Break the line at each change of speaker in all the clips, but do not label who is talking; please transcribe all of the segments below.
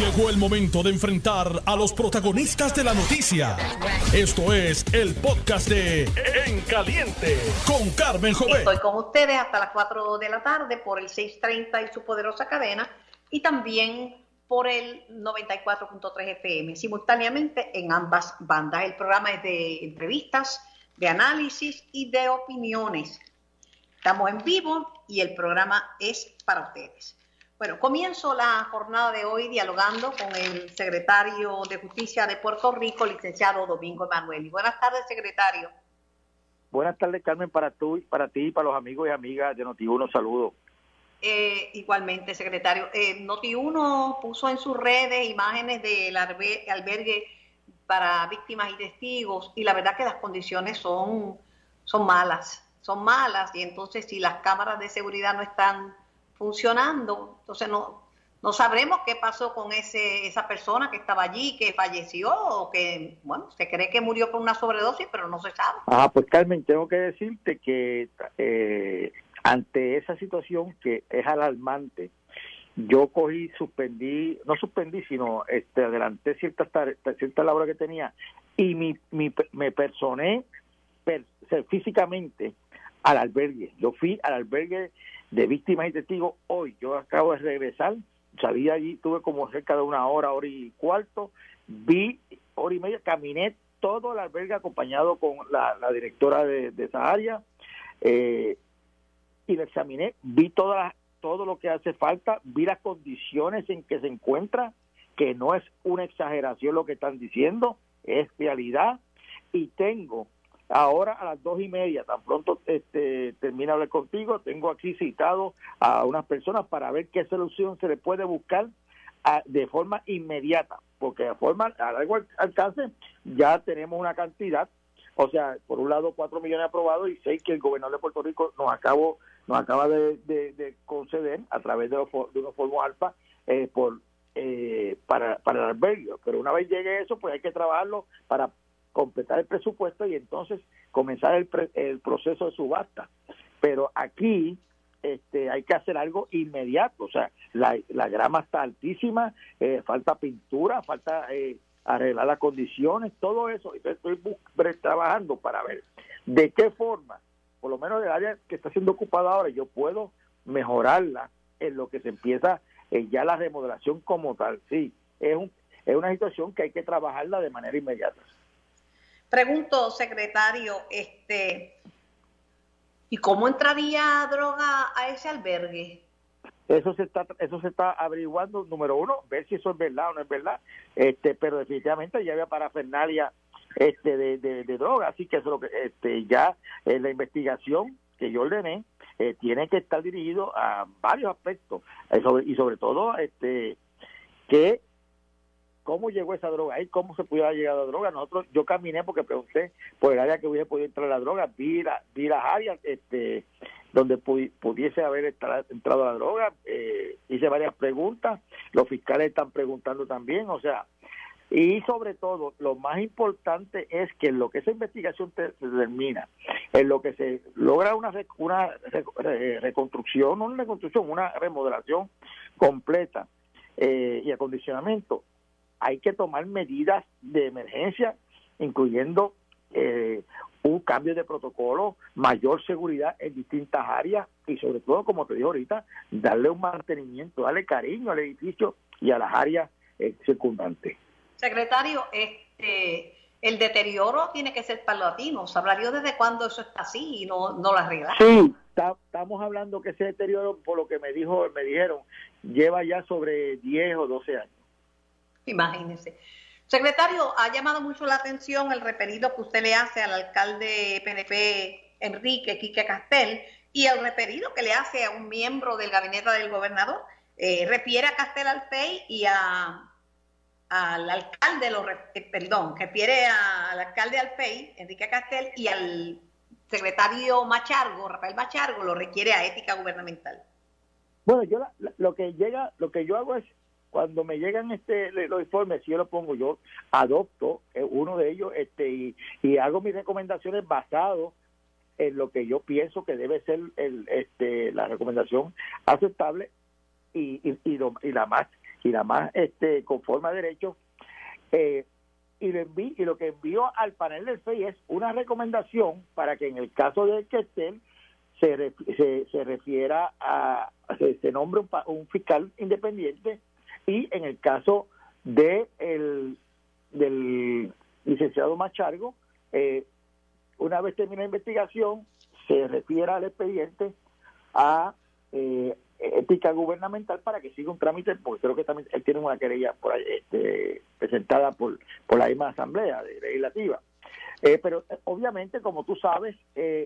Llegó el momento de enfrentar a los protagonistas de la noticia. Esto es el podcast de En Caliente con Carmen Jovet.
Estoy con ustedes hasta las 4 de la tarde por el 630 y su poderosa cadena y también por el 94.3 FM, simultáneamente en ambas bandas. El programa es de entrevistas, de análisis y de opiniones. Estamos en vivo y el programa es para ustedes. Bueno, comienzo la jornada de hoy dialogando con el secretario de Justicia de Puerto Rico, licenciado Domingo Emanuel. Buenas tardes, secretario.
Buenas tardes, Carmen, para, tú, para ti y para los amigos y amigas de Noti1. Saludos.
Eh, igualmente, secretario. Eh, Noti1 puso en sus redes imágenes del albergue para víctimas y testigos y la verdad que las condiciones son, son malas, son malas y entonces si las cámaras de seguridad no están funcionando. Entonces no, no sabremos qué pasó con ese, esa persona que estaba allí, que falleció o que, bueno, se cree que murió por una sobredosis, pero no se sabe.
Ah, pues Carmen, tengo que decirte que eh, ante esa situación que es alarmante, yo cogí, suspendí, no suspendí, sino este, adelanté ciertas cierta labor que tenía y mi, mi, me personé físicamente al albergue. Yo fui al albergue de víctimas y testigos. Hoy. Yo acabo de regresar, salí de allí, tuve como cerca de una hora, hora y cuarto, vi hora y media, caminé todo el albergue acompañado con la, directora de, esa área eh, y lo examiné, vi toda todo lo que hace falta, vi las condiciones en que se encuentra, que no es una exageración lo que están diciendo, es realidad, y tengo Ahora a las dos y media, tan pronto este, termina hablar contigo, tengo aquí citado a unas personas para ver qué solución se le puede buscar de forma inmediata, porque de forma a largo alcance ya tenemos una cantidad, o sea, por un lado cuatro millones aprobados y seis que el gobernador de Puerto Rico nos acabó nos acaba de, conceder a través de, de unos fondos alfa eh, por eh, para, para el albergue. Pero una vez llegue eso, pues hay que trabajarlo para completar el presupuesto y entonces comenzar el, el proceso de subasta. Pero aquí este, hay que hacer algo inmediato, o sea, la, la grama está altísima, eh, falta pintura, falta eh, arreglar las condiciones, todo eso. Estoy trabajando para ver de qué forma, por lo menos el área que está siendo ocupada ahora, yo puedo mejorarla en lo que se empieza eh, ya la remodelación como tal. Sí, es, un, es una situación que hay que trabajarla de manera inmediata.
Pregunto, secretario, este, ¿y cómo entraría droga a ese albergue?
Eso se está eso se está averiguando, número uno, ver si eso es verdad o no es verdad, este, pero definitivamente ya había parafernalia este de, de, droga, así que eso lo que este ya eh, la investigación que yo ordené eh, tiene que estar dirigido a varios aspectos eh, y sobre todo este que cómo llegó esa droga ahí, cómo se pudiera llegar la droga. Nosotros, yo caminé porque pregunté por el área que hubiese podido entrar la droga, vi, vi las áreas este, donde pudiese haber entrado la droga, eh, hice varias preguntas, los fiscales están preguntando también, o sea, y sobre todo, lo más importante es que en lo que esa investigación se termina, en lo que se logra una, una reconstrucción, no una reconstrucción, una remodelación completa eh, y acondicionamiento, hay que tomar medidas de emergencia, incluyendo eh, un cambio de protocolo, mayor seguridad en distintas áreas y sobre todo, como te digo ahorita, darle un mantenimiento, darle cariño al edificio y a las áreas eh, circundantes.
Secretario, este, el deterioro tiene que ser paulatino. ¿Sabría desde cuándo eso está así y no, no lo arregla?
Sí, estamos hablando que ese deterioro, por lo que me dijo, me dijeron, lleva ya sobre 10 o 12 años.
Imagínese. Secretario, ha llamado mucho la atención el referido que usted le hace al alcalde PNP Enrique Quique Castel y el referido que le hace a un miembro del gabinete del gobernador. Eh, refiere a Castel Alfey y a al alcalde, lo, eh, perdón, refiere al alcalde Alfey, Enrique Castel, y al secretario Machargo, Rafael Machargo, lo requiere a ética gubernamental.
Bueno, yo lo que llega, lo que yo hago es cuando me llegan este los informes, yo lo pongo, yo adopto eh, uno de ellos este y, hago mis recomendaciones basado en lo que yo pienso que debe ser el, este, la recomendación aceptable y, y, y, la más y la más este, conforme a derecho, eh, y, lo envi y lo que envió al panel del FEI es una recomendación para que en el caso de Questel se, se, se refiera a, se, nombre un, un, fiscal independiente y en el caso de el, del licenciado Machargo, eh, una vez termina la investigación, se refiere al expediente a eh, ética gubernamental para que siga un trámite, porque creo que también él tiene una querella por este, presentada por, por la misma Asamblea Legislativa. Eh, pero eh, obviamente, como tú sabes,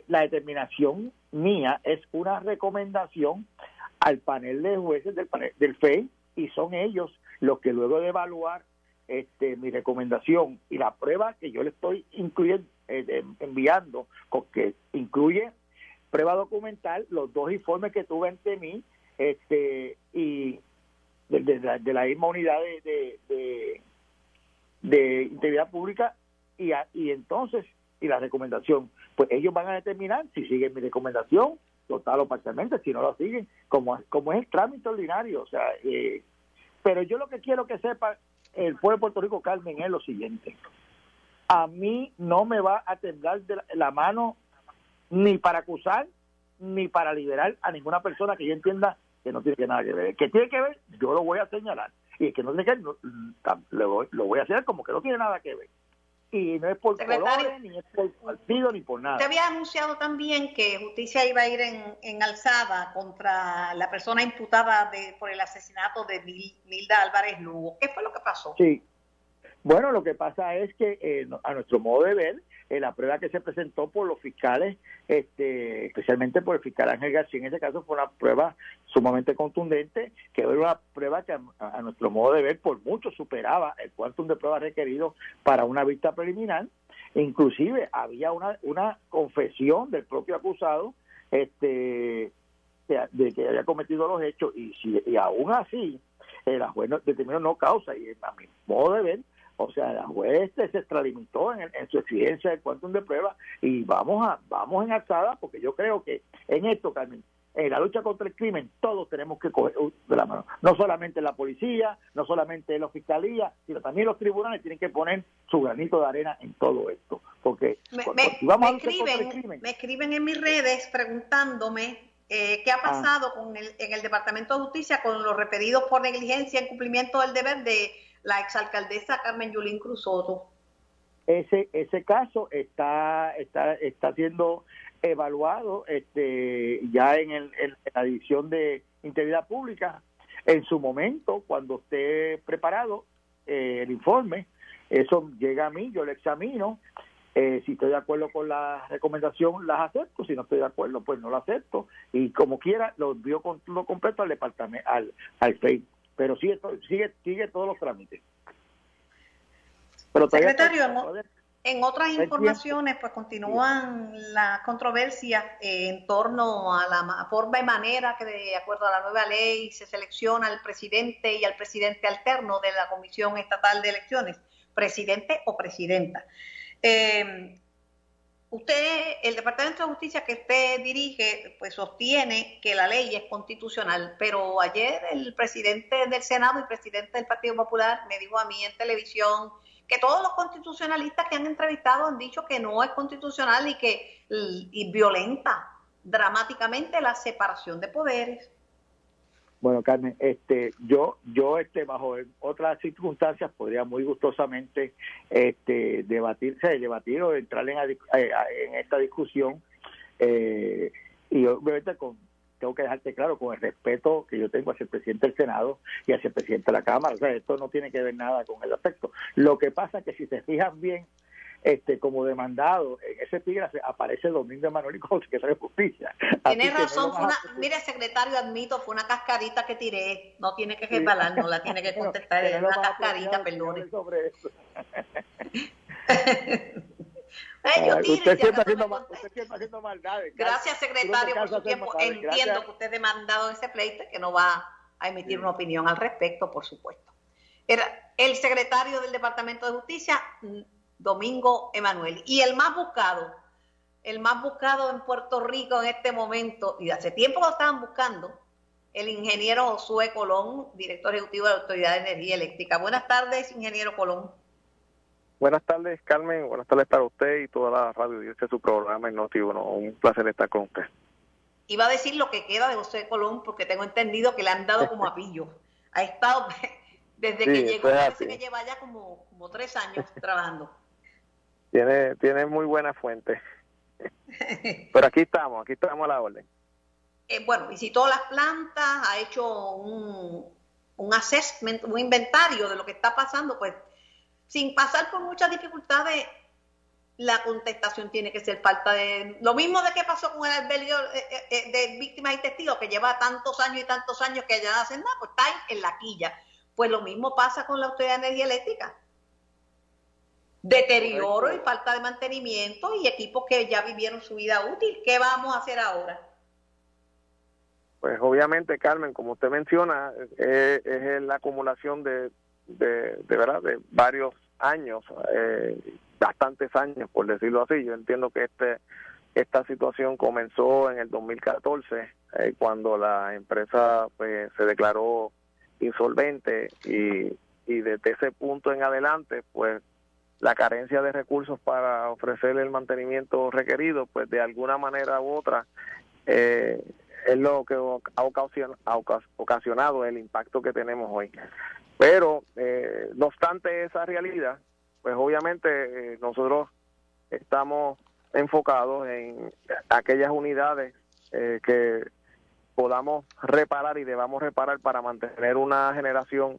la determinación mía es una recomendación al panel de jueces del, panel, del FEI y son ellos los que luego de evaluar este, mi recomendación y la prueba que yo le estoy incluyendo, enviando, que incluye prueba documental, los dos informes que tuve ante mí este y de, la, de la, misma unidad de, de, de integridad pública y, y entonces, y la recomendación, pues ellos van a determinar si siguen mi recomendación, total o parcialmente, si no lo siguen, como, como es el trámite ordinario. O sea, eh, pero yo lo que quiero que sepa el pueblo de Puerto Rico, Carmen, es lo siguiente. A mí no me va a temblar de la, mano ni para acusar ni para liberar a ninguna persona que yo entienda que no tiene que nada que ver. Que tiene que ver, yo lo voy a señalar. Y que no tiene que ver, lo, lo voy a hacer como que no tiene nada que ver y no es por colores, ni es por partido, ni por nada.
Usted había anunciado también que justicia iba a ir en, alzada contra la persona imputada de, por el asesinato de Milda Álvarez Lugo. ¿Qué fue lo que pasó?
Sí. Bueno, lo que pasa es que eh, a nuestro modo de ver, eh, la prueba que se presentó por los fiscales, este, especialmente por el fiscal Ángel García, en ese caso fue una prueba sumamente contundente, que era una prueba que a, nuestro modo de ver por mucho superaba el cuantum de pruebas requerido para una vista preliminar. Inclusive había una, una confesión del propio acusado este, de, que había cometido los hechos y, si, y aún así la juez determinó no causa y a mi modo de ver o sea, la juez se extralimitó en, en, su exigencia de cuantum de prueba y vamos a vamos en alzada porque yo creo que en esto, Carmen, en la lucha contra el crimen todos tenemos que coger de la mano. No solamente la policía, no solamente la fiscalía, sino también los tribunales tienen que poner su granito de arena en todo esto. Porque
me, vamos a escriben, crimen, me escriben en mis redes preguntándome eh, qué ha ah. pasado con el, en el Departamento de Justicia con los referidos por negligencia en cumplimiento del deber de la exalcaldesa Carmen Yulín Cruzoto.
Ese, ese caso está, está, está siendo evaluado este, ya en, el, en la división de integridad pública. En su momento, cuando esté preparado eh, el informe, eso llega a mí, yo lo examino. Eh, si estoy de acuerdo con la recomendación, las acepto. Si no estoy de acuerdo, pues no lo acepto. Y como quiera, lo envío con lo completo al departamento, al, al FEI pero sigue, sigue, sigue todos los trámites.
Pero Secretario, en otras informaciones, pues continúan las controversias en torno a la forma y manera que, de acuerdo a la nueva ley, se selecciona al presidente y al presidente alterno de la Comisión Estatal de Elecciones, presidente o presidenta. Eh, Usted, el Departamento de Justicia que usted dirige, pues sostiene que la ley es constitucional, pero ayer el presidente del Senado y presidente del Partido Popular me dijo a mí en televisión que todos los constitucionalistas que han entrevistado han dicho que no es constitucional y que y violenta dramáticamente la separación de poderes.
Bueno, Carmen, este, yo, yo, este, bajo otras circunstancias podría muy gustosamente, este, debatirse, debatir o entrar en, eh, en esta discusión eh, y obviamente con, tengo que dejarte claro con el respeto que yo tengo hacia el presidente del Senado y hacia el presidente de la Cámara. O sea, esto no tiene que ver nada con el aspecto. Lo que pasa es que si se fijan bien, este como demandado en ese epígrafe aparece Domingo Emanuel como secretario de Justicia.
Tiene razón, mire, secretario, admito, fue una cascarita que tiré, no tiene que reparar, no la tiene que contestar, es una cascarita, perdón. Sobre eso. usted, siempre haciendo, maldades. Gracias, secretario, por su tiempo. Entiendo que usted ha demandado ese pleito que no va a emitir una opinión al respecto, por supuesto. Era el secretario del Departamento de Justicia, Domingo Emanuel. Y el más buscado, el más buscado en Puerto Rico en este momento, y hace tiempo lo estaban buscando, el ingeniero Josué Colón, director ejecutivo de la Autoridad de Energía Eléctrica. Buenas tardes, ingeniero Colón.
Buenas tardes, Carmen. Buenas tardes para usted y toda la radio de su programa en noti Un placer estar con usted.
Iba a decir lo que queda de José Colón porque tengo entendido que le han dado como apillo. Ha estado desde que llegó, parece que lleva ya como, como tres años trabajando.
Tiene, tiene muy buena fuente. Pero aquí estamos, aquí estamos a la orden.
Eh, bueno, visitó las plantas, ha hecho un, un assessment, un inventario de lo que está pasando, pues sin pasar por muchas dificultades, la contestación tiene que ser falta de... Lo mismo de que pasó con el albergue eh, eh, de víctimas y testigos, que lleva tantos años y tantos años que ya no hacen nada, pues está en la quilla. Pues lo mismo pasa con la Autoridad de Energía Eléctrica. Deterioro y falta de mantenimiento y equipos que ya vivieron su vida útil. ¿Qué vamos a hacer ahora?
Pues obviamente, Carmen, como usted menciona, eh, es la acumulación de, de, de, verdad de varios años, eh, bastantes años, por decirlo así. Yo entiendo que este esta situación comenzó en el 2014, eh, cuando la empresa pues, se declaró insolvente y, y desde ese punto en adelante, pues la carencia de recursos para ofrecer el mantenimiento requerido, pues de alguna manera u otra eh, es lo que ha ocasionado el impacto que tenemos hoy. Pero, eh, no obstante esa realidad, pues obviamente eh, nosotros estamos enfocados en aquellas unidades eh, que podamos reparar y debamos reparar para mantener una generación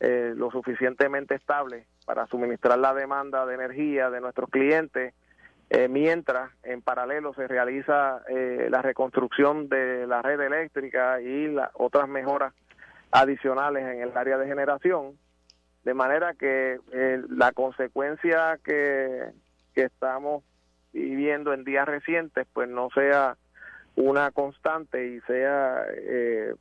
lo suficientemente estable para suministrar la demanda de energía de nuestros clientes, mientras en paralelo se realiza la reconstrucción de la red eléctrica y las otras mejoras adicionales en el área de generación, de manera que eh, la consecuencia que, que estamos viviendo en días recientes, pues no sea una constante y sea, eh,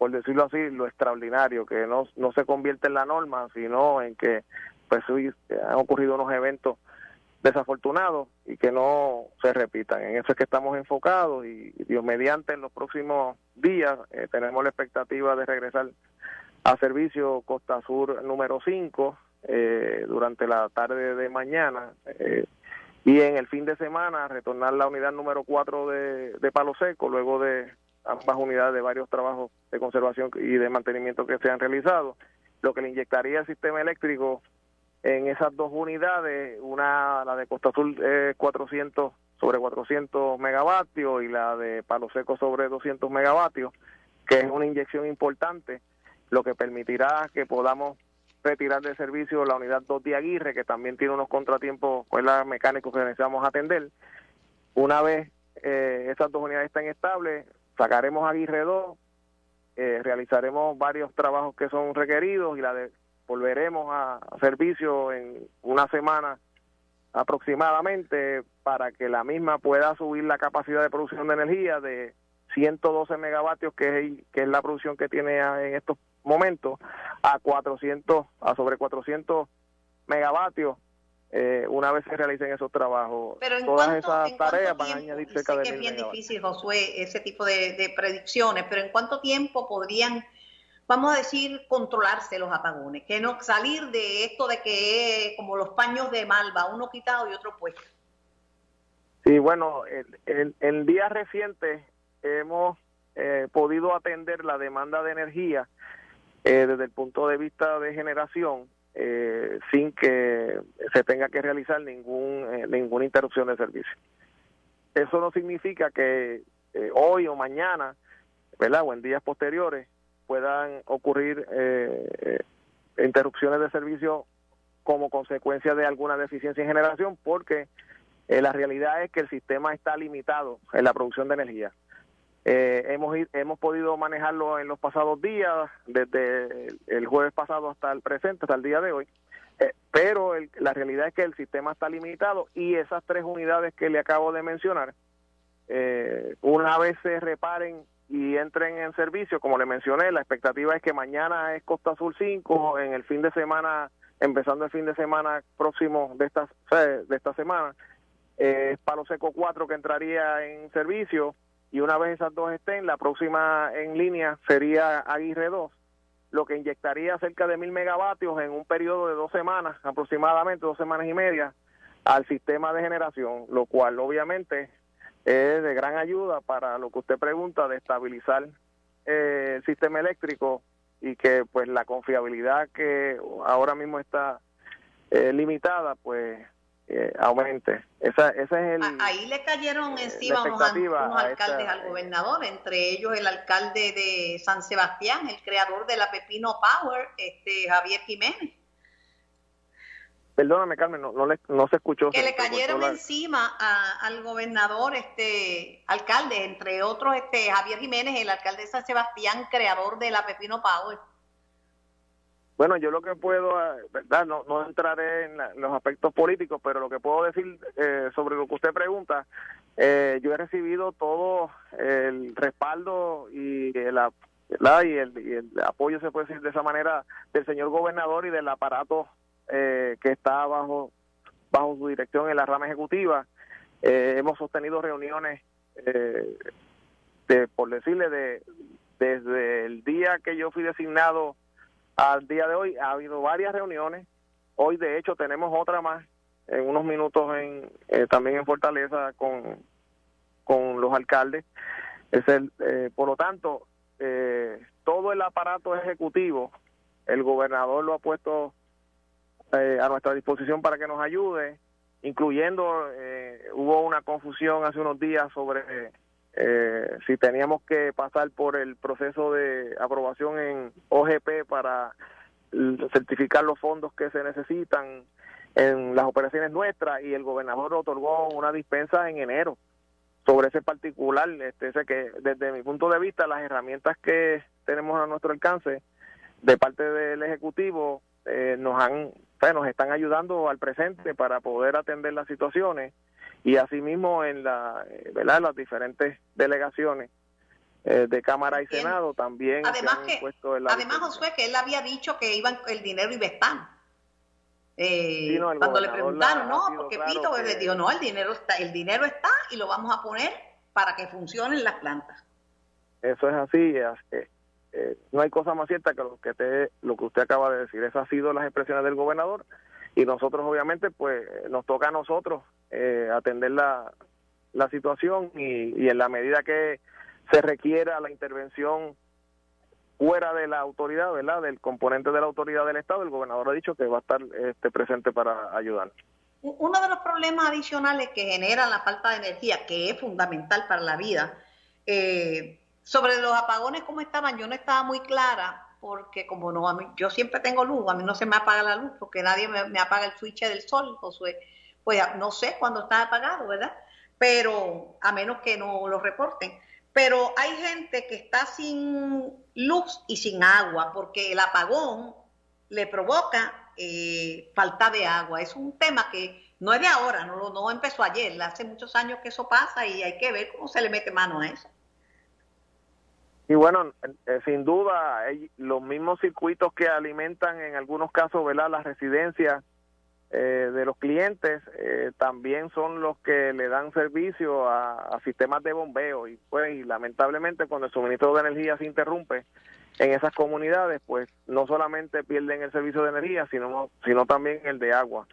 por decirlo así, lo extraordinario, que no, no se convierte en la norma, sino en que pues han ocurrido unos eventos desafortunados y que no se repitan. En eso es que estamos enfocados y Dios mediante en los próximos días eh, tenemos la expectativa de regresar a servicio Costa Sur número 5 eh, durante la tarde de mañana eh, y en el fin de semana retornar la unidad número 4 de, de Palo Seco luego de ambas unidades de varios trabajos de conservación y de mantenimiento que se han realizado, lo que le inyectaría el sistema eléctrico en esas dos unidades, una la de Costa Azul 400 sobre 400 megavatios y la de Palo Seco sobre 200 megavatios, que es una inyección importante, lo que permitirá que podamos retirar de servicio la unidad 2 de Aguirre, que también tiene unos contratiempos pues, mecánicos que necesitamos atender. Una vez eh, esas dos unidades estén estables, sacaremos Aguirre 2, eh, realizaremos varios trabajos que son requeridos y la de volveremos a, servicio en una semana aproximadamente para que la misma pueda subir la capacidad de producción de energía de 112 megavatios que es, que es la producción que tiene en estos momentos a 400 a sobre 400 megavatios eh, una vez se realicen esos trabajos
Pero todas esas tareas van a añadir cerca de que es bien difícil Josué ese tipo de, de predicciones pero en cuánto tiempo podrían vamos a decir, controlarse los apagones, que no salir de esto de que como los paños de malva, uno quitado y otro puesto.
Sí, bueno, en, en, días recientes hemos eh, podido atender la demanda de energía eh, desde el punto de vista de generación eh, sin que se tenga que realizar ningún ninguna interrupción de servicio. Eso no significa que hoy o mañana, ¿verdad? O en días posteriores puedan ocurrir eh, eh, interrupciones de servicio como consecuencia de alguna deficiencia en generación, porque eh, la realidad es que el sistema está limitado en la producción de energía. Hemos hemos podido manejarlo en los pasados días, desde el jueves pasado hasta el presente, hasta el día de hoy, pero la realidad es que el sistema está limitado y esas tres unidades que le acabo de mencionar, una vez se reparen y entren en servicio, como le mencioné, la expectativa es que mañana es Costa Azul 5, en el fin de semana, empezando el fin de semana próximo de esta, de esta semana, es Palo Seco 4 que entraría en servicio y una vez esas dos estén, la próxima en línea sería Aguirre 2, lo que inyectaría cerca de mil megavatios en un periodo de dos semanas, aproximadamente dos semanas y media, al sistema de generación, lo cual obviamente es de gran ayuda para lo que usted pregunta de estabilizar eh, el sistema eléctrico y que pues la confiabilidad que ahora mismo está eh, limitada pues eh, aumente. Esa, ese es el,
Ahí le cayeron encima unos, alcaldes al gobernador, entre ellos el alcalde de San Sebastián, el creador de la Pepino Power, este Javier Jiménez.
Perdóname, Carmen, no, no, se escuchó.
Que le cayeron encima al gobernador, este alcalde, entre otros este Javier Jiménez, el alcalde de San Sebastián, creador de la Pepino Power.
Bueno, yo lo que puedo, ah, ¿verdad? No, no entraré en, los aspectos políticos, pero lo que puedo decir eh, sobre lo que usted pregunta, eh, yo he recibido todo el respaldo y el, el, y el apoyo, se puede decir de esa manera, del señor gobernador y del aparato eh, que está bajo, bajo su dirección en la rama ejecutiva. hemos sostenido reuniones, de, por decirle, de desde el día que yo fui designado al día de hoy ha habido varias reuniones. Hoy, de hecho, tenemos otra más en unos minutos en, eh, también en Fortaleza con, con los alcaldes. Es el, eh, por lo tanto, eh, todo el aparato ejecutivo, el gobernador lo ha puesto a nuestra disposición para que nos ayude, incluyendo, hubo una confusión hace unos días sobre eh, si teníamos que pasar por el proceso de aprobación en OGP para certificar los fondos que se necesitan en las operaciones nuestras y el gobernador otorgó una dispensa en enero sobre ese particular, este, sé que desde mi punto de vista las herramientas que tenemos a nuestro alcance de parte del ejecutivo eh, nos han, pues, nos están ayudando al presente para poder atender las situaciones y asimismo en la, eh, ¿verdad? las diferentes delegaciones eh, de Cámara y Senado también
además que además Josué que él había dicho que iban el dinero iba a estar. Eh, cuando le preguntaron no porque Pito pues, dijo no el dinero está el dinero está y lo vamos a poner para que funcionen las plantas
eso es así no hay cosa más cierta que lo que te, lo que usted acaba de decir. Esas han sido las expresiones del gobernador y nosotros obviamente pues nos toca a nosotros eh, atender la, la situación y, en la medida que se requiera la intervención fuera de la autoridad, ¿verdad? Del componente de la autoridad del Estado, el gobernador ha dicho que va a estar este, presente para ayudar.
Uno de los problemas adicionales que genera la falta de energía, que es fundamental para la vida, eh, sobre los apagones, ¿cómo estaban? Yo no estaba muy clara, porque como no, a mí, yo siempre tengo luz, a mí no se me apaga la luz, porque nadie me, apaga el switch del sol, Josué. Pues no sé cuándo está apagado, ¿verdad? Pero a menos que no lo reporten. Pero hay gente que está sin luz y sin agua, porque el apagón le provoca eh, falta de agua. Es un tema que no es de ahora, no, no empezó ayer, hace muchos años que eso pasa y hay que ver cómo se le mete mano a eso.
Y bueno, eh, sin duda, los mismos circuitos que alimentan en algunos casos ¿verdad? las residencias eh, de los clientes eh, también son los que le dan servicio a, sistemas de bombeo y pues y lamentablemente cuando el suministro de energía se interrumpe en esas comunidades pues no solamente pierden el servicio de energía sino sino también el de agua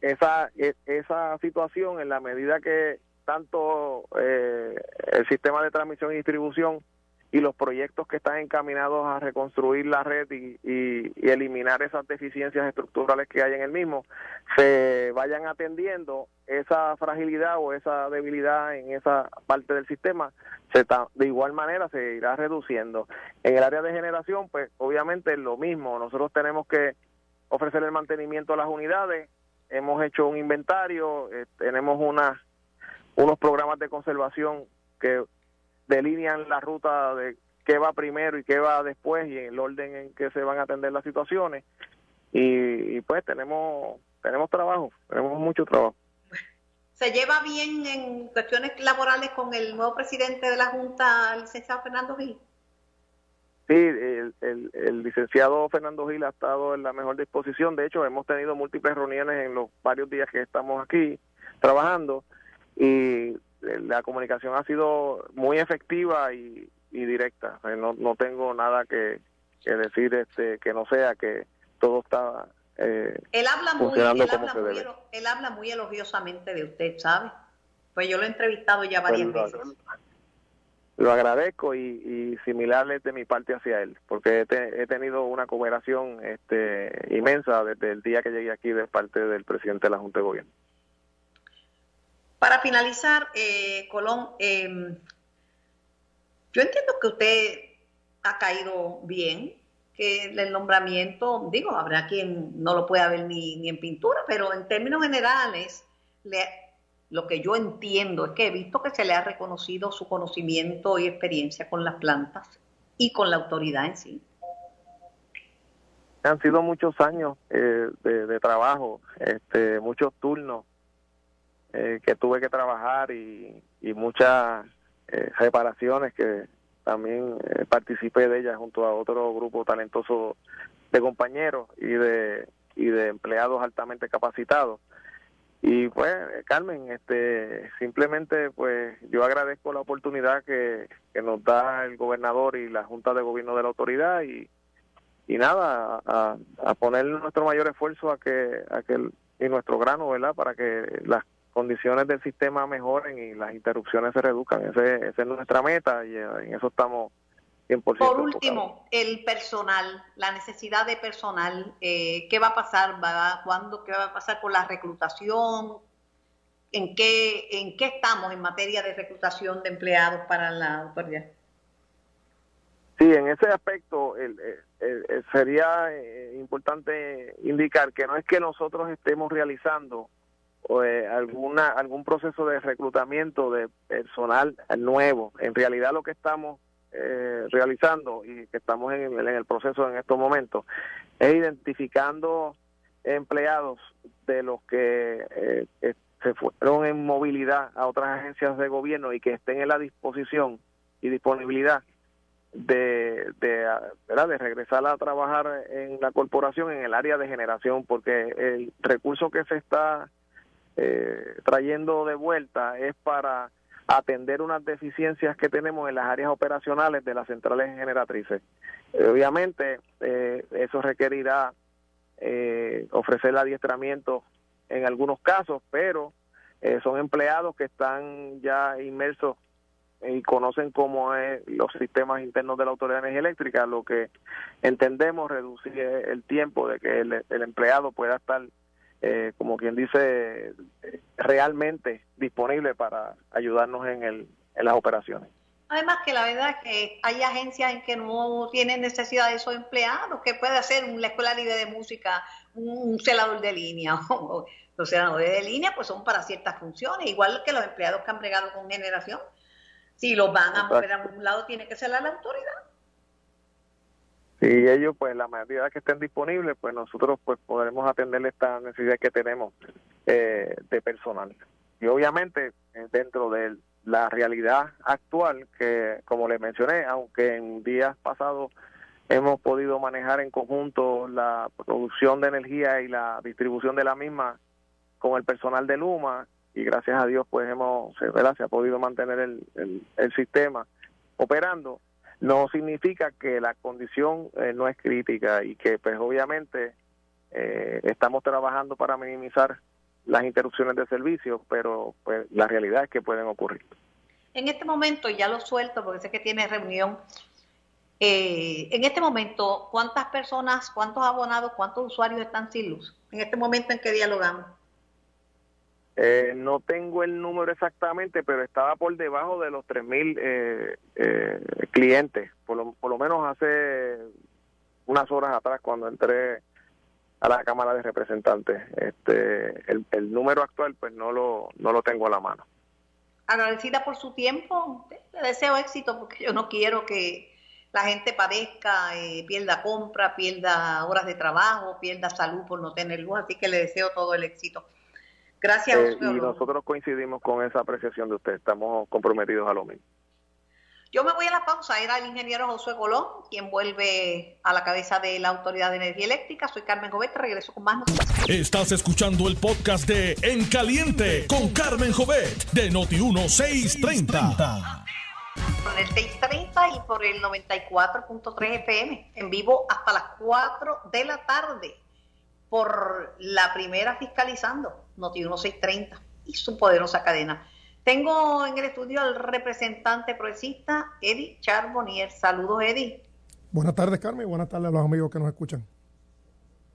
esa e, esa situación en la medida que tanto eh, el sistema de transmisión y distribución y los proyectos que están encaminados a reconstruir la red y, eliminar esas deficiencias estructurales que hay en el mismo, se vayan atendiendo esa fragilidad o esa debilidad en esa parte del sistema, se de igual manera se irá reduciendo. En el área de generación, pues obviamente es lo mismo, nosotros tenemos que ofrecer el mantenimiento a las unidades, hemos hecho un inventario, eh, tenemos una unos programas de conservación que delinean la ruta de qué va primero y qué va después y el orden en que se van a atender las situaciones. Y, pues tenemos tenemos trabajo tenemos mucho trabajo.
Se lleva bien en cuestiones laborales con el nuevo presidente de la junta el licenciado Fernando Gil
Sí, el, el, licenciado Fernando Gil ha estado en la mejor disposición. De hecho, hemos tenido múltiples reuniones en los varios días que estamos aquí trabajando y la comunicación ha sido muy efectiva y, directa. No, no tengo nada que, decir este que no sea que todo está
eh, él habla muy, él habla muy, él habla muy elogiosamente de usted, ¿sabe? Pues yo lo he entrevistado ya varias pues, veces.
Lo agradezco y, y similarle de mi parte hacia él, porque he, tenido una cooperación este, inmensa desde el día que llegué aquí de parte del presidente de la Junta de Gobierno.
Para finalizar, eh, Colón, em, yo entiendo que usted ha caído bien, que el nombramiento, digo, habrá quien no lo pueda ver ni, en pintura, pero en términos generales, lo que yo entiendo es que he visto que se le ha reconocido su conocimiento y experiencia con las plantas y con la autoridad en sí.
Han sido muchos años eh, de, trabajo, este, muchos turnos eh, que tuve que trabajar y, muchas eh, reparaciones que también eh, participé de ellas junto a otro grupo talentoso de compañeros y de y de empleados altamente capacitados. Y pues Carmen este simplemente pues yo agradezco la oportunidad que, nos da el gobernador y la junta de gobierno de la autoridad y y nada a, poner nuestro mayor esfuerzo a que a y nuestro grano verdad para que las condiciones del sistema mejoren y las interrupciones se reduzcan. Ese, esa es nuestra meta y eh, en eso estamos 100%.
Por último, el personal, la necesidad de personal, eh, ¿qué va a pasar? ¿Va, ¿Cuándo? ¿Qué va a pasar con la reclutación? ¿En qué, ¿En qué estamos en materia de reclutación de empleados para la autoridad?
Sí, en ese aspecto sería eh, importante indicar que no es que nosotros estemos realizando eh, alguna algún proceso de reclutamiento de personal nuevo. En realidad lo que estamos eh, realizando y que estamos en, el proceso en estos momentos es identificando empleados de los que eh, se fueron en movilidad a otras agencias de gobierno y que estén en la disposición y disponibilidad de, de, ¿verdad? de regresar a trabajar en la corporación en el área de generación, porque el recurso que se está eh, trayendo de vuelta es para atender unas deficiencias que tenemos en las áreas operacionales de las centrales generatrices. Eh, obviamente, eh, eso requerirá ofrecer el adiestramiento en algunos casos, pero son empleados que están ya inmersos y conocen cómo es los sistemas internos de la Autoridad de Energía Eléctrica, lo que entendemos reducir el tiempo de que el empleado pueda estar eh, como quien dice, realmente disponible para ayudarnos en, el, en las operaciones.
Además que la verdad es que hay agencias en que no tienen necesidad de esos empleados, que puede hacer la escuela libre de música, un celador de línea. los celadores de línea pues son para ciertas funciones, igual que los empleados que han bregado con generación. Si los van a mover a un lado, tiene que ser la autoridad
si ellos pues la mayoría que estén disponibles pues nosotros pues podremos atender esta necesidad que tenemos eh, de personal y obviamente eh, dentro de la realidad actual que como les mencioné aunque en días pasados hemos podido manejar en conjunto la producción de energía y la distribución de la misma con el personal de Luma y gracias a Dios pues hemos ¿verdad? se ha podido mantener el, el sistema operando no significa que la condición eh, no es crítica y que pues obviamente eh, estamos trabajando para minimizar las interrupciones de servicio, pero pues la realidad es que pueden ocurrir.
En este momento, ya lo suelto porque sé que tiene reunión, eh, en este momento, ¿cuántas personas, cuántos abonados, cuántos usuarios están sin luz? En este momento en que dialogamos.
Eh, no tengo el número exactamente, pero estaba por debajo de los 3.000 eh, eh, clientes, por lo, por lo menos hace unas horas atrás cuando entré a la Cámara de Representantes. Este, el, número actual pues no lo, no lo tengo a la mano.
Agradecida por su tiempo, le deseo éxito porque yo no quiero que la gente padezca, eh, pierda compra, pierda horas de trabajo, pierda salud por no tener luz, así que le deseo todo el éxito. Gracias.
Eh, y nosotros coincidimos con esa apreciación de usted, estamos comprometidos a lo mismo.
Yo me voy a la pausa, era el ingeniero Josué Colón quien vuelve a la cabeza de la Autoridad de Energía Eléctrica. Soy Carmen Jovet, regreso con más noticias.
Estás escuchando el podcast de En Caliente con Carmen Jovet de Noti1630.
Por el 630 y por el 94.3 FM, en vivo hasta las 4 de la tarde, por la primera fiscalizando, Noti1630 y su poderosa cadena. Tengo en el estudio al representante progresista, Eddie Charbonnier. Saludos, Eddie.
Buenas tardes, Carmen, y buenas tardes a los amigos que nos escuchan.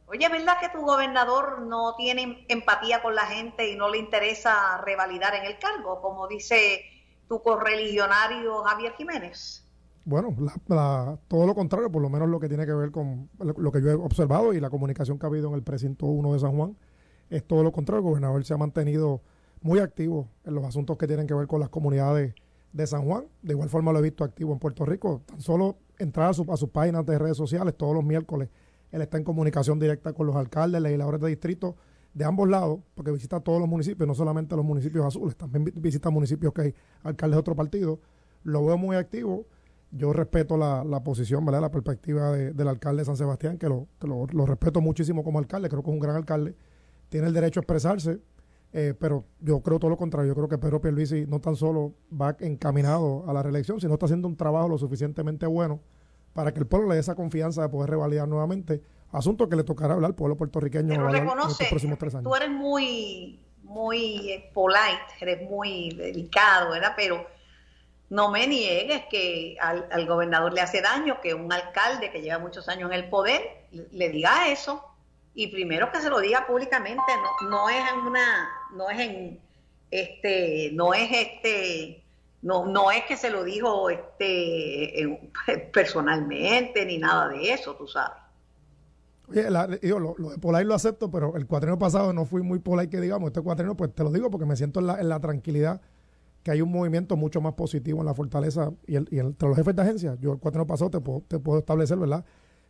Oye, ¿verdad que tu gobernador no tiene empatía con la gente y no le interesa revalidar en el cargo, como dice tu correligionario Javier Jiménez?
Bueno, todo lo contrario, por lo menos lo que tiene que ver con lo que yo he observado y la comunicación que ha habido en el precinto 1 de San Juan, es todo lo contrario. El gobernador se ha mantenido muy activo en los asuntos que tienen que ver con las comunidades de San Juan. De igual forma lo he visto activo en Puerto Rico. Tan solo entrar a, sus páginas de redes sociales todos los miércoles. Él está en comunicación directa con los alcaldes, legisladores de distrito de ambos lados, porque visita todos los municipios, no solamente los municipios azules, también visita municipios que hay alcaldes de otro partido. Lo veo muy activo. Yo respeto la, posición, ¿verdad? la perspectiva del alcalde de San Sebastián, que, lo, que lo, lo respeto muchísimo como alcalde, creo que es un gran alcalde. Tiene el derecho a expresarse, eh, pero yo creo todo lo contrario. Yo creo que Pedro Pierluisi no tan solo va encaminado a la reelección, sino está haciendo un trabajo lo suficientemente bueno para que el pueblo le dé esa confianza de poder revalidar nuevamente. Asunto que le tocará hablar al pueblo puertorriqueño
en los próximos tres años. Tú eres muy, muy eh, polite, eres muy delicado, ¿verdad? Pero no me niegues que al, al gobernador le hace daño que un alcalde que lleva muchos años en el poder le diga eso y primero que se lo diga públicamente, no, no es en una, no es en este, no es este, no, no es que se lo dijo este personalmente ni nada de eso, tú sabes.
Oye, lo, de Polay lo acepto, pero el cuatreno pasado no fui muy Polay que digamos, este cuatreno pues te lo digo porque me siento en la, en la tranquilidad que hay un movimiento mucho más positivo en la fortaleza y, el, y entre los jefes de agencia. Yo el cuatreno pasado te puedo, te puedo establecer, ¿verdad?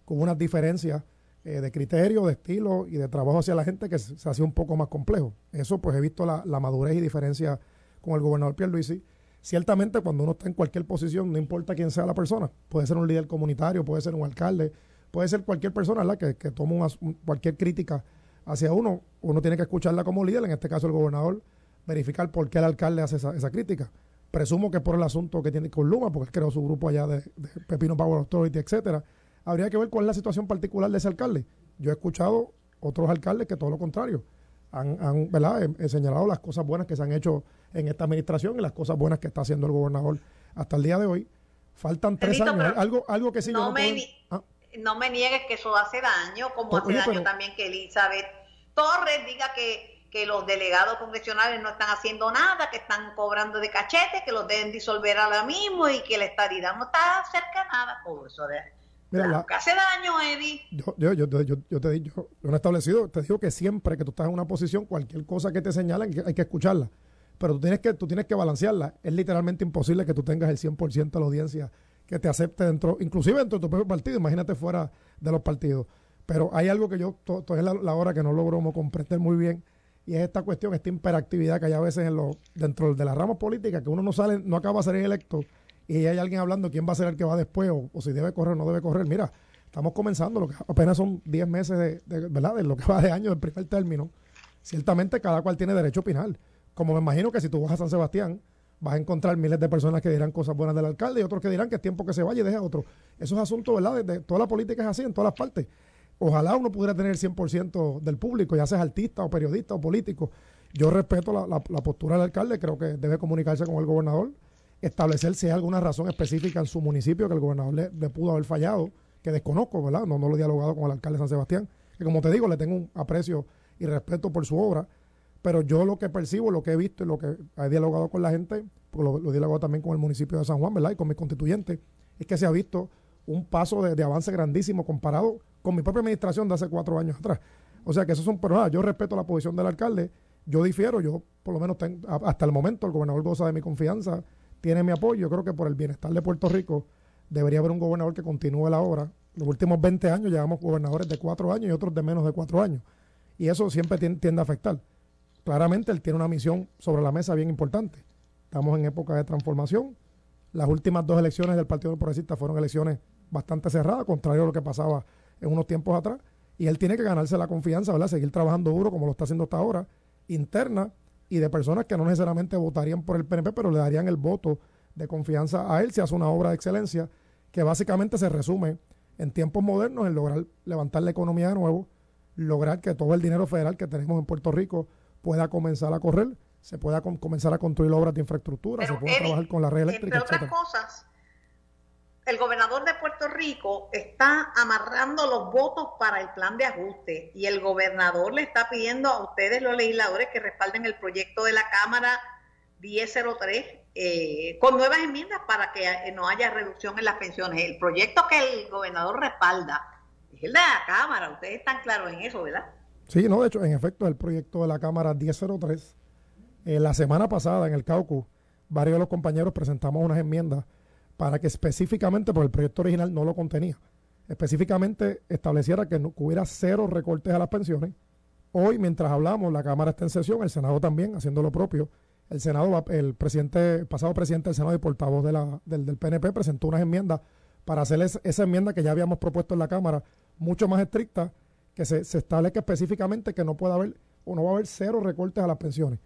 Con unas diferencias eh, de criterio, de estilo y de trabajo hacia la gente que se, hace un poco más complejo. Eso pues he visto la, madurez y diferencia con el gobernador Pierluisi. Ciertamente cuando uno está en cualquier posición, no importa quién sea la persona, puede ser un líder comunitario, puede ser un alcalde, puede ser cualquier persona ¿la? que, que tome cualquier crítica hacia uno, uno tiene que escucharla como líder, en este caso el gobernador, verificar por qué el alcalde hace esa, esa crítica. Presumo que por el asunto que tiene con Luma, porque creó su grupo allá de, de Pepino Power Authority, etcétera, habría que ver cuál es la situación particular de ese alcalde. Yo he escuchado otros alcaldes que todo lo contrario. Han, han ¿verdad? He, señalado las cosas buenas que se han hecho en esta administración y las cosas buenas que está haciendo el gobernador hasta el día de hoy. Faltan tres años. Algo, algo que sí
no, me, ¿ah? no me niegues que eso hace daño, como hace daño también que Elizabeth Torres diga que, que los delegados congresionales no están haciendo nada, que están cobrando de cachete, que los deben disolver ahora mismo y que la estadidad no está cerca de nada. Todo eso de Mira, hace daño, Eddie. Yo, yo,
yo, yo, yo te digo, yo no he establecido, te digo que siempre que tú estás en una posición, cualquier cosa que te señalen hay que escucharla. Pero tú tienes que, tú tienes que balancearla. Es literalmente imposible que tú tengas el 100% de la audiencia que te acepte dentro, inclusive dentro de tu propio partido, imagínate fuera de los partidos. Pero hay algo que yo, todavía es la, hora que no logro comprender muy bien, y es esta cuestión, esta hiperactividad que hay a veces en dentro de la rama política, que uno no sale, no acaba de ser electo y hay alguien hablando quién va a ser el que va después o, si debe correr o no debe correr. Mira, estamos comenzando, lo que apenas son 10 meses de, ¿verdad? de lo que va de año del primer término. Ciertamente cada cual tiene derecho a opinar. Como me imagino que si tú vas a San Sebastián, vas a encontrar miles de personas que dirán cosas buenas del alcalde y otros que dirán que es tiempo que se vaya y deje a otro. Eso es asunto, ¿verdad? De, toda la política es así en todas las partes. Ojalá uno pudiera tener el 100% del público, ya seas artista o periodista o político. Yo respeto la, postura del alcalde, creo que debe comunicarse con el gobernador establecer si hay alguna razón específica en su municipio que el gobernador le, pudo haber fallado, que desconozco, ¿verdad? No, no lo he dialogado con el alcalde de San Sebastián, que como te digo, le tengo un aprecio y respeto por su obra, pero yo lo que percibo, lo que he visto y lo que he dialogado con la gente, porque lo, he dialogado también con el municipio de San Juan, ¿verdad? Y con mis constituyentes, es que se ha visto un paso de, avance grandísimo comparado con mi propia administración de hace cuatro años atrás. O sea que eso son, pero nada, yo respeto la posición del alcalde, yo difiero, yo por lo menos tengo, hasta el momento el gobernador goza de mi confianza, tiene mi apoyo. Yo creo que por el bienestar de Puerto Rico debería haber un gobernador que continúe la obra. Los últimos 20 años llevamos gobernadores de cuatro años y otros de menos de cuatro años. Y eso siempre tiende a afectar. Claramente él tiene una misión sobre la mesa bien importante. Estamos en época de transformación. Las últimas dos elecciones del Partido Progresista fueron elecciones bastante cerradas, contrario a lo que pasaba en unos tiempos atrás. Y él tiene que ganarse la confianza, ¿verdad? Seguir trabajando duro como lo está haciendo hasta ahora, interna y de personas que no necesariamente votarían por el PNP, pero le darían el voto de confianza a él si hace una obra de excelencia que básicamente se resume en tiempos modernos en lograr levantar la economía de nuevo, lograr que todo el dinero federal que tenemos en Puerto Rico pueda comenzar a correr, se pueda comenzar a construir obras de infraestructura, se pueda trabajar con la red eléctrica,
entre otras cosas, el gobernador de Puerto Rico está amarrando los votos para el plan de ajuste y el gobernador le está pidiendo a ustedes, los legisladores, que respalden el proyecto de la Cámara 1003 eh, con nuevas enmiendas para que eh, no haya reducción en las pensiones. El proyecto que el gobernador respalda es el de la Cámara, ustedes están claros en eso, ¿verdad?
Sí, no, de hecho, en efecto, el proyecto de la Cámara 1003. Eh, la semana pasada en el Caucus, varios de los compañeros presentamos unas enmiendas para que específicamente, porque el proyecto original no lo contenía, específicamente estableciera que, no, hubiera cero recortes a las pensiones. Hoy, mientras hablamos, la Cámara está en sesión, el Senado también haciendo lo propio. El Senado, el presidente, el pasado presidente del Senado y portavoz de la, del, del PNP presentó unas enmiendas para hacer esa enmienda que ya habíamos propuesto en la Cámara, mucho más estricta, que se, se establezca específicamente que no pueda haber o no va a haber cero recortes a las pensiones.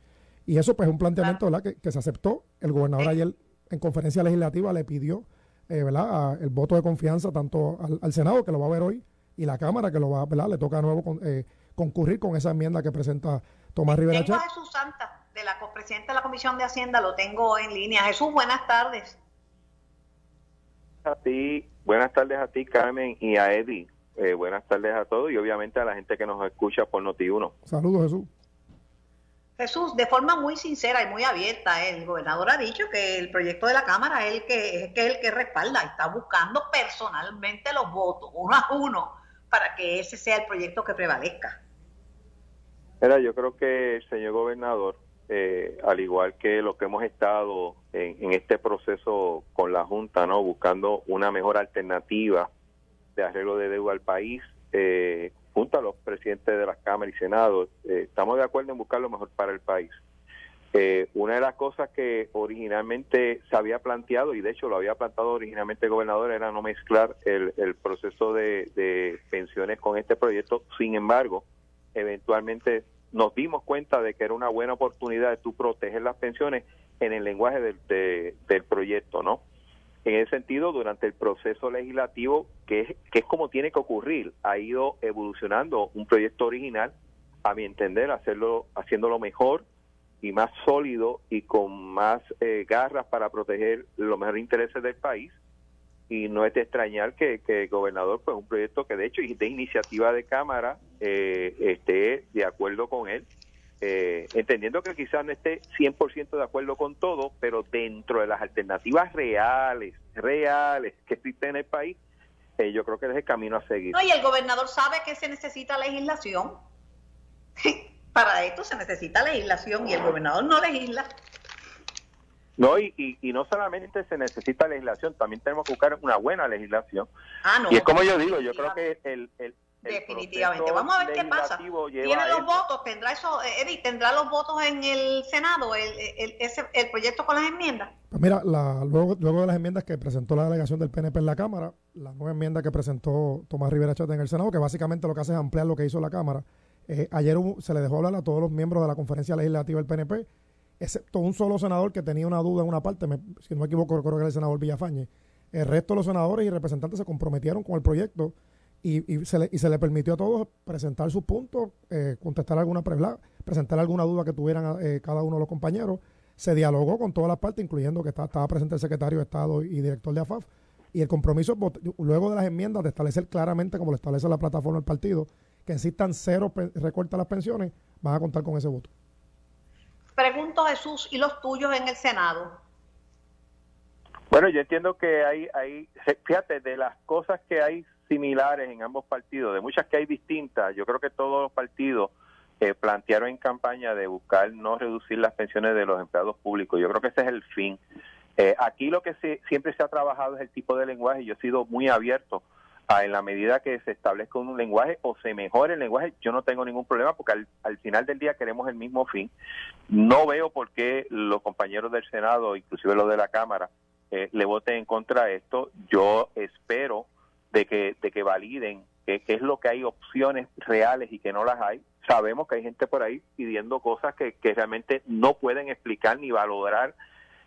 Y eso pues es un planteamiento Que, que, se aceptó. El gobernador ayer en conferencia legislativa le pidió eh, ¿verdad? el voto de confianza tanto al, Senado, que lo va a ver hoy, y la Cámara, que lo va ¿verdad? le toca de nuevo con, eh, concurrir con esa enmienda que presenta Tomás Rivera
Tengo a Jesús Santa, de la presidenta de la Comisión de Hacienda, lo tengo en línea. Jesús, buenas tardes.
A ti, buenas tardes a ti, Carmen, y a Eddie. Eh, buenas tardes a todos y obviamente a la gente que nos escucha por Noti1.
Saludos, Jesús.
Jesús, de forma muy sincera y muy abierta, el gobernador ha dicho que el proyecto de la Cámara es el que es, el que respalda, está buscando personalmente los votos, uno a uno, para que ese sea el proyecto que prevalezca.
Mira, yo creo que el señor gobernador, eh, al igual que lo que hemos estado en, este proceso con la Junta, no buscando una mejor alternativa de arreglo de deuda al país, eh, junto a los presidentes de las cámaras y senados, eh, estamos de acuerdo en buscar lo mejor para el país. Eh, una de las cosas que originalmente se había planteado, y de hecho lo había planteado originalmente el gobernador, era no mezclar el, proceso de, pensiones con este proyecto. Sin embargo, eventualmente nos dimos cuenta de que era una buena oportunidad de tú proteger las pensiones en el lenguaje del, del proyecto, ¿no? En ese sentido, durante el proceso legislativo, que es, que es como tiene que ocurrir, ha ido evolucionando un proyecto original, a mi entender, hacerlo, haciéndolo mejor y más sólido y con más eh, garras para proteger los mejores intereses del país. Y no es de extrañar que, el gobernador, pues un proyecto que de hecho es de iniciativa de Cámara, eh, esté de acuerdo con él eh, entendiendo que quizás no esté 100% de acuerdo con todo, pero dentro de las alternativas reales, reales que existen en el país, eh, yo creo que es el camino a seguir.
No, y el gobernador sabe que se necesita legislación. Para esto se necesita legislación y el gobernador no legisla.
No, y, y, no solamente se necesita legislación, también tenemos que buscar una buena legislación.
Ah, no,
y es como yo digo, yo creo que el, el,
Definitivamente. Vamos a ver qué pasa. Tiene los votos, tendrá eso, eh, Edith, tendrá los votos en el Senado, el, el, ese, el proyecto con las enmiendas.
Pues mira, la, luego, luego de las enmiendas que presentó la delegación del PNP en la Cámara, la nueva enmienda que presentó Tomás Rivera Chata en el Senado, que básicamente lo que hace es ampliar lo que hizo la Cámara. Eh, ayer se le dejó hablar a todos los miembros de la conferencia legislativa del PNP, excepto un solo senador que tenía una duda en una parte, si no me equivoco, creo que era el senador Villafañe. El resto de los senadores y representantes se comprometieron con el proyecto y, se le, y se le permitió a todos presentar sus puntos, eh, contestar alguna presentar alguna duda que tuvieran eh, cada uno de los compañeros. Se dialogó con todas las partes, incluyendo que estaba presente el secretario de Estado y director de AFAF. Y el compromiso, luego de las enmiendas, de establecer claramente, como lo establece la plataforma del partido, que existan cero recortes a las pensiones, van a contar con ese voto.
Pregunto, Jesús, ¿y los tuyos en el Senado?
Bueno, yo entiendo que hay, hay, fíjate, de las cosas que hay similares en ambos partidos, de muchas que hay distintas, yo creo que todos los partidos eh, plantearon en campaña de buscar no reducir las pensiones de los empleados públicos. Yo creo que ese es el fin. Eh, aquí lo que siempre se ha trabajado es el tipo de lenguaje. Yo he sido muy abierto a, en la medida que se establezca un lenguaje o se mejore el lenguaje, yo no tengo ningún problema porque al, al final del día queremos el mismo fin. No veo por qué los compañeros del Senado, inclusive los de la Cámara, eh, le voten en contra de esto. Yo espero de que, de que validen qué es lo que hay opciones reales y que no las hay. Sabemos que hay gente por ahí pidiendo cosas que, que realmente no pueden explicar ni valorar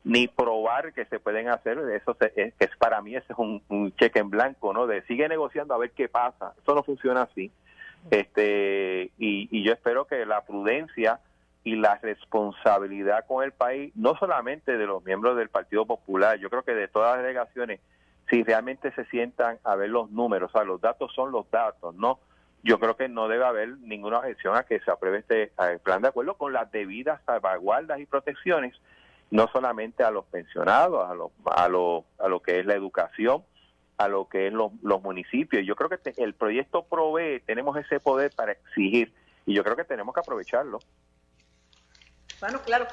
ni probar que se pueden hacer. Eso es, es para mí ese es un, un, cheque en blanco, ¿no? De sigue negociando a ver qué pasa. Eso no funciona así. Este y, y yo espero que la prudencia y la responsabilidad con el país, no solamente de los miembros del Partido Popular, yo creo que de todas las delegaciones, si realmente se sientan a ver los números, o sea, los datos son los datos, ¿no? Yo creo que no debe haber ninguna objeción a que se apruebe este plan de acuerdo con las debidas salvaguardas y protecciones, no solamente a los pensionados, a lo, a lo, a lo que es la educación, a lo que es los municipios. Yo creo que te, el proyecto provee, tenemos ese poder para exigir y yo creo que tenemos que aprovecharlo.
Bueno, claro.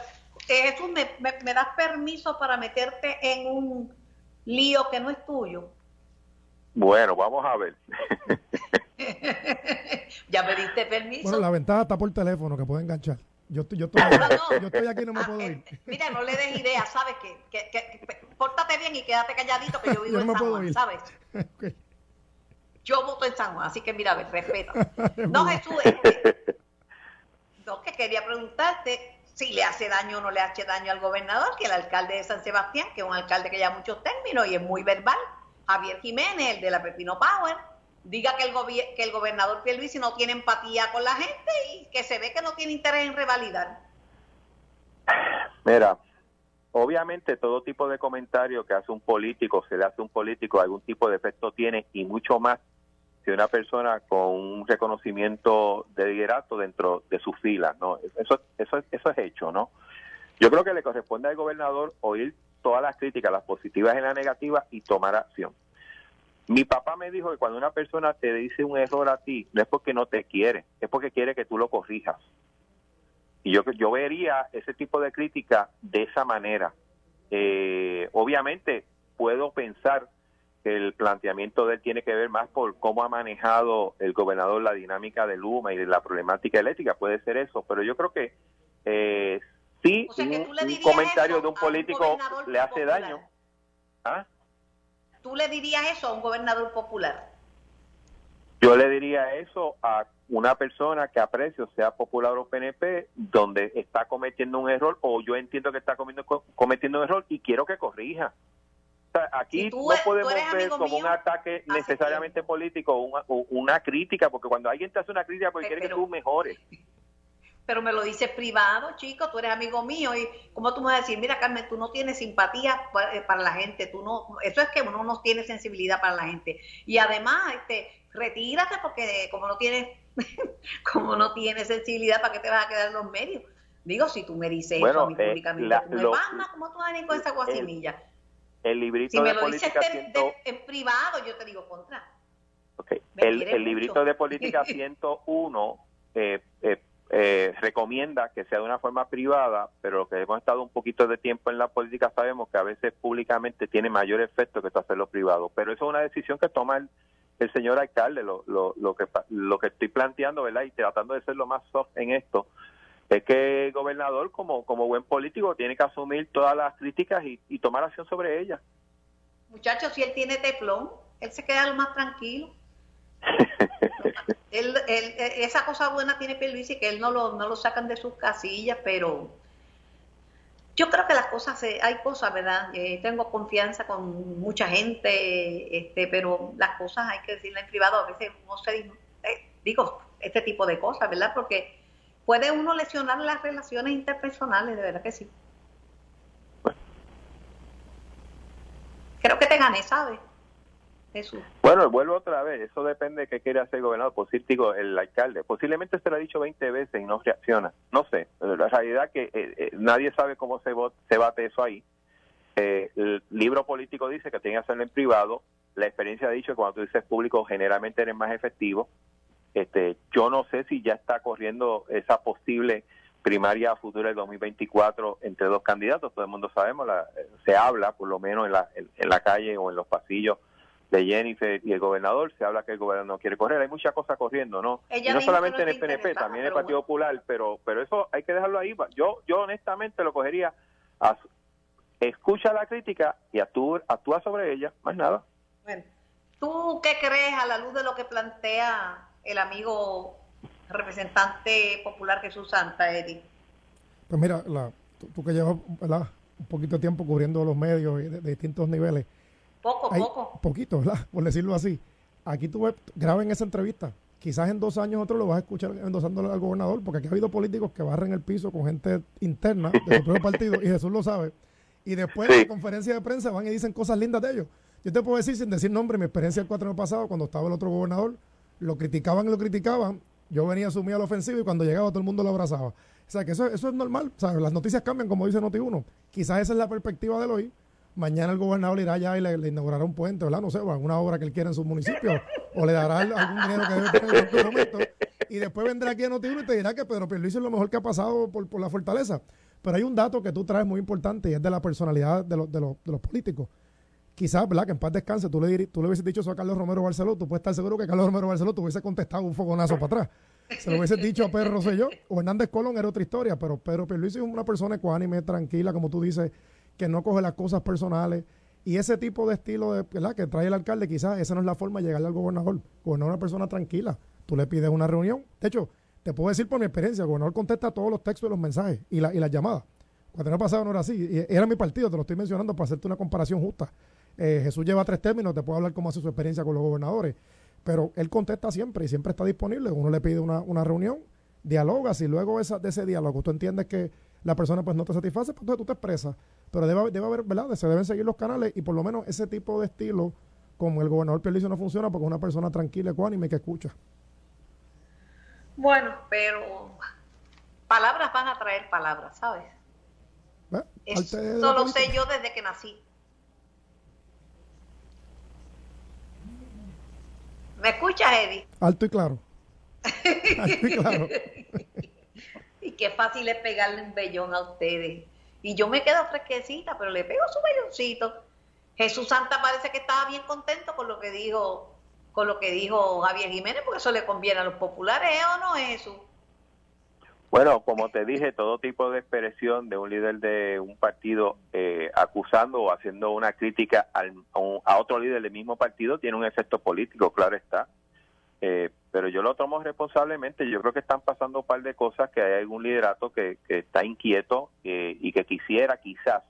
Eh, Jesús, ¿me, me, me das permiso para meterte en un lío que no es tuyo?
Bueno, vamos a ver.
ya me diste permiso.
Bueno, la ventaja está por teléfono, que puede enganchar. Yo estoy, yo estoy, no, no. yo estoy aquí no me puedo ir.
Eh, mira, no le des idea, ¿sabes? Que, que, que, que, pórtate bien y quédate calladito que yo vivo
yo
en
no
San
puedo
Juan,
ir.
¿sabes?
Okay.
Yo voto en San Juan, así que mira, a ver, respeta. No, Jesús, este, no, que quería preguntarte si le hace daño o no le hace daño al gobernador, que el alcalde de San Sebastián, que es un alcalde que lleva muchos términos y es muy verbal, Javier Jiménez, el de la Pepino Power, diga que el, que el gobernador Pierluisi no tiene empatía con la gente y que se ve que no tiene interés en revalidar.
Mira, obviamente todo tipo de comentario que hace un político, se le hace un político, algún tipo de efecto tiene y mucho más que una persona con un reconocimiento de liderato dentro de sus filas, ¿no? Eso, eso, eso es hecho, ¿no? Yo creo que le corresponde al gobernador oír todas las críticas, las positivas y las negativas, y tomar acción. Mi papá me dijo que cuando una persona te dice un error a ti, no es porque no te quiere, es porque quiere que tú lo corrijas. Y yo, yo vería ese tipo de crítica de esa manera. Eh, obviamente puedo pensar el planteamiento de él tiene que ver más por cómo ha manejado el gobernador la dinámica de Luma y de la problemática eléctrica, puede ser eso, pero yo creo que eh, sí,
o sea, que
un, un comentario de un político un le hace
popular.
daño. ¿Ah?
¿Tú le dirías eso a un gobernador popular?
Yo le diría eso a una persona que aprecio, sea popular o PNP, donde está cometiendo un error o yo entiendo que está cometiendo, cometiendo un error y quiero que corrija. Sea, aquí
Si tú
no
tú
podemos ver como
mío,
un ataque necesariamente político o una, una crítica, porque cuando alguien te hace una crítica porque quiere que tú mejores.
Pero me lo dices privado, chico, tú eres amigo mío y como tú me vas a decir, mira Carmen, tú no tienes simpatía pa- eh, para la gente, tú no, eso es que uno no tiene sensibilidad para la gente. Y además, este, retírate porque como no tienes, como no tienes sensibilidad, ¿para qué te vas a quedar en los medios? Digo, si tú me dices
Bueno,
eso a mí
eh,
públicamente,
la-
tú me
lo-
¿cómo tú vas a venir con esa guasimilla?
El librito
Si me
de
lo dices
política
de- de- en privado, yo te digo contra.
Ok.
Me
El, el
mucho.
librito de política 101 eh, eh, eh, recomienda que sea de una forma privada, pero lo que hemos estado un poquito de tiempo en la política sabemos que a veces públicamente tiene mayor efecto que hacerlo privado. Pero eso es una decisión que toma el, el señor alcalde. Lo, lo, lo, que, lo que estoy planteando, ¿verdad? Y tratando de ser lo más soft en esto, es que el gobernador, como, como buen político, tiene que asumir todas las críticas y, y tomar acción sobre ellas.
Muchachos, si él tiene teflón, él se queda lo más tranquilo. Él, él- eh, esa cosa buena tiene Pierluisi que él no lo, no lo sacan de sus casillas, pero yo creo que las cosas, se- hay cosas, ¿verdad? Eh, tengo confianza con mucha gente, este, pero las cosas hay que decirlas en privado. A veces no se eh, digo este tipo de cosas, ¿verdad? Porque puede uno lesionar las relaciones interpersonales, de verdad que sí. Creo que te gané, ¿sabes? Jesús.
Bueno, vuelvo otra vez, eso depende de qué quiere hacer el gobernador, pues sí, digo, el alcalde. Posiblemente se lo ha dicho 20 veces y no reacciona, no sé. La realidad es que eh, eh, nadie sabe cómo se, se bate eso ahí. Eh, el libro político dice que tiene que hacerlo en privado. La experiencia ha dicho que cuando tú dices público generalmente eres más efectivo. Este, yo no sé si ya está corriendo esa posible primaria futura del 2024 entre dos candidatos. Todo el mundo sabemos, la- se habla por lo menos en la, en- en la calle o en los pasillos de Jennifer y el gobernador, se habla que el gobernador no quiere correr, hay muchas cosas corriendo, ¿no?
Ella
y no solamente en el PNP, también en el Partido Popular, pero pero eso hay que dejarlo ahí. Yo yo honestamente lo cogería a- escucha la crítica y actúa, actúa sobre ella, más nada.
Bueno, ¿tú qué crees a la luz de lo que plantea el amigo representante popular Jesús Santa, Eddie?
Pues mira, la, tú, que llevas un poquito de tiempo cubriendo los medios de, distintos niveles.
Poco, poco.
Poquito, ¿verdad? Por decirlo así. Aquí tú graben esa entrevista. Quizás en dos años otro lo vas a escuchar endosándole al gobernador, porque aquí ha habido políticos que barren el piso con gente interna de su propio partido, y Jesús lo sabe. Y después de la conferencia de prensa van y dicen cosas lindas de ellos. Yo te puedo decir, sin decir nombre, mi experiencia el cuatro años pasado, cuando estaba el otro gobernador, lo criticaban y lo criticaban. Yo venía sumido a la ofensiva y cuando llegaba todo el mundo lo abrazaba. O sea, que eso, eso es normal. O las noticias cambian, como dice Noti1. Quizás esa es la perspectiva de hoy. Mañana el gobernador irá allá y le, inaugurará un puente, ¿verdad? No sé, alguna obra que él quiera en su municipio. o le dará algún dinero que debe tener en su momento. Y después vendrá aquí a Noti1 y te dirá que Pedro Pierluisi es lo mejor que ha pasado por, por la fortaleza. Pero hay un dato que tú traes muy importante y es de la personalidad de, los, de, de los políticos. Quizás, ¿verdad? Que en paz descanse, tú le, tú le hubieses dicho eso a Carlos Romero Barceló, tú puedes estar seguro que Carlos Romero Barceló te hubiese contestado un fogonazo para atrás. Se lo hubiese dicho a Pedro Rosselló o Hernández Colón era otra historia, pero Pedro Pierluisi es una persona ecuánime, tranquila, como tú dices, que no coge las cosas personales. Y ese tipo de estilo ¿verdad? que trae el alcalde, quizás esa no es la forma de llegarle al gobernador. Gobernador es una persona tranquila. Tú le pides una reunión. De hecho, te puedo decir por mi experiencia, el gobernador contesta todos los textos y los mensajes y, la, y las llamadas. Cuando no pasado no era así. Era mi partido, te lo estoy mencionando para hacerte una comparación justa. Eh, Jesús lleva tres términos, te puedo hablar cómo hace su experiencia con los gobernadores. Pero él contesta siempre y siempre está disponible. Uno le pide una, una reunión, dialogas y luego esa, de ese diálogo tú entiendes que la persona pues no te satisface, pues entonces tú te expresas. Pero debe, debe haber, ¿verdad? Se deben seguir los canales y por lo menos ese tipo de estilo, como el gobernador Pierluisi no funciona porque es una persona tranquila, ecuánime que escucha.
Bueno, pero palabras van a traer palabras, ¿sabes? Eso lo sé yo desde que nací. ¿Me escuchas, Eddie?
Alto y claro. Alto y claro.
y qué fácil es pegarle un vellón a ustedes. Y yo me quedo fresquecita, pero le pego su velloncito. Jesús Santa parece que estaba bien contento con lo que dijo, con lo que dijo Javier Jiménez, porque eso le conviene a los populares, ¿eh o no, Jesús?
Bueno, como te dije, todo tipo de expresión de un líder de un partido eh, acusando o haciendo una crítica a, otro líder del mismo partido tiene un efecto político, claro está. Eh, pero yo lo tomo responsablemente. Yo creo que están pasando un par de cosas, que hay algún liderato que, está inquieto eh, y que quisiera quizás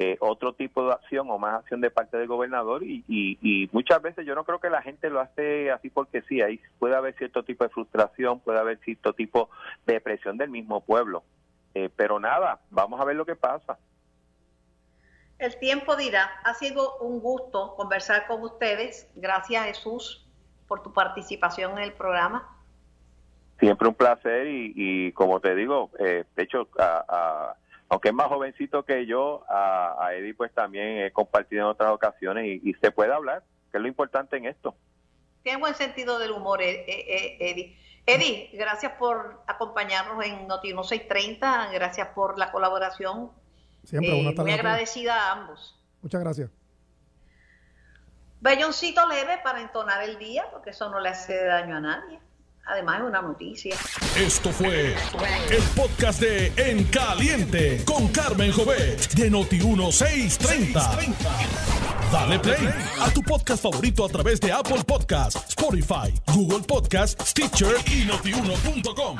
eh, otro tipo de acción o más acción de parte del gobernador y, y, muchas veces yo no creo que la gente lo hace así porque sí, ahí puede haber cierto tipo de frustración, puede haber cierto tipo de presión del mismo pueblo. Eh, pero nada, vamos a ver lo que pasa.
El tiempo dirá, ha sido un gusto conversar con ustedes. Gracias Jesús por tu participación en el programa.
Siempre un placer y, como te digo, eh, de hecho, a aunque es más jovencito que yo, a, a Eddie pues también he compartido en otras ocasiones y, se puede hablar, que es lo importante en esto.
Tiene buen sentido del humor, eh, eh, eh, Eddie. Eddie, gracias por acompañarnos en Noti 630, gracias por la colaboración. Siempre, eh, muy agradecida a ambos.
Muchas gracias.
Belloncito leve para entonar el día, porque eso no le hace daño a nadie. Además una noticia.
Esto fue el podcast de En Caliente con Carmen Jovet de Noti 1630. Dale play a tu podcast favorito a través de Apple Podcasts, Spotify, Google Podcasts, Stitcher y notiuno.com.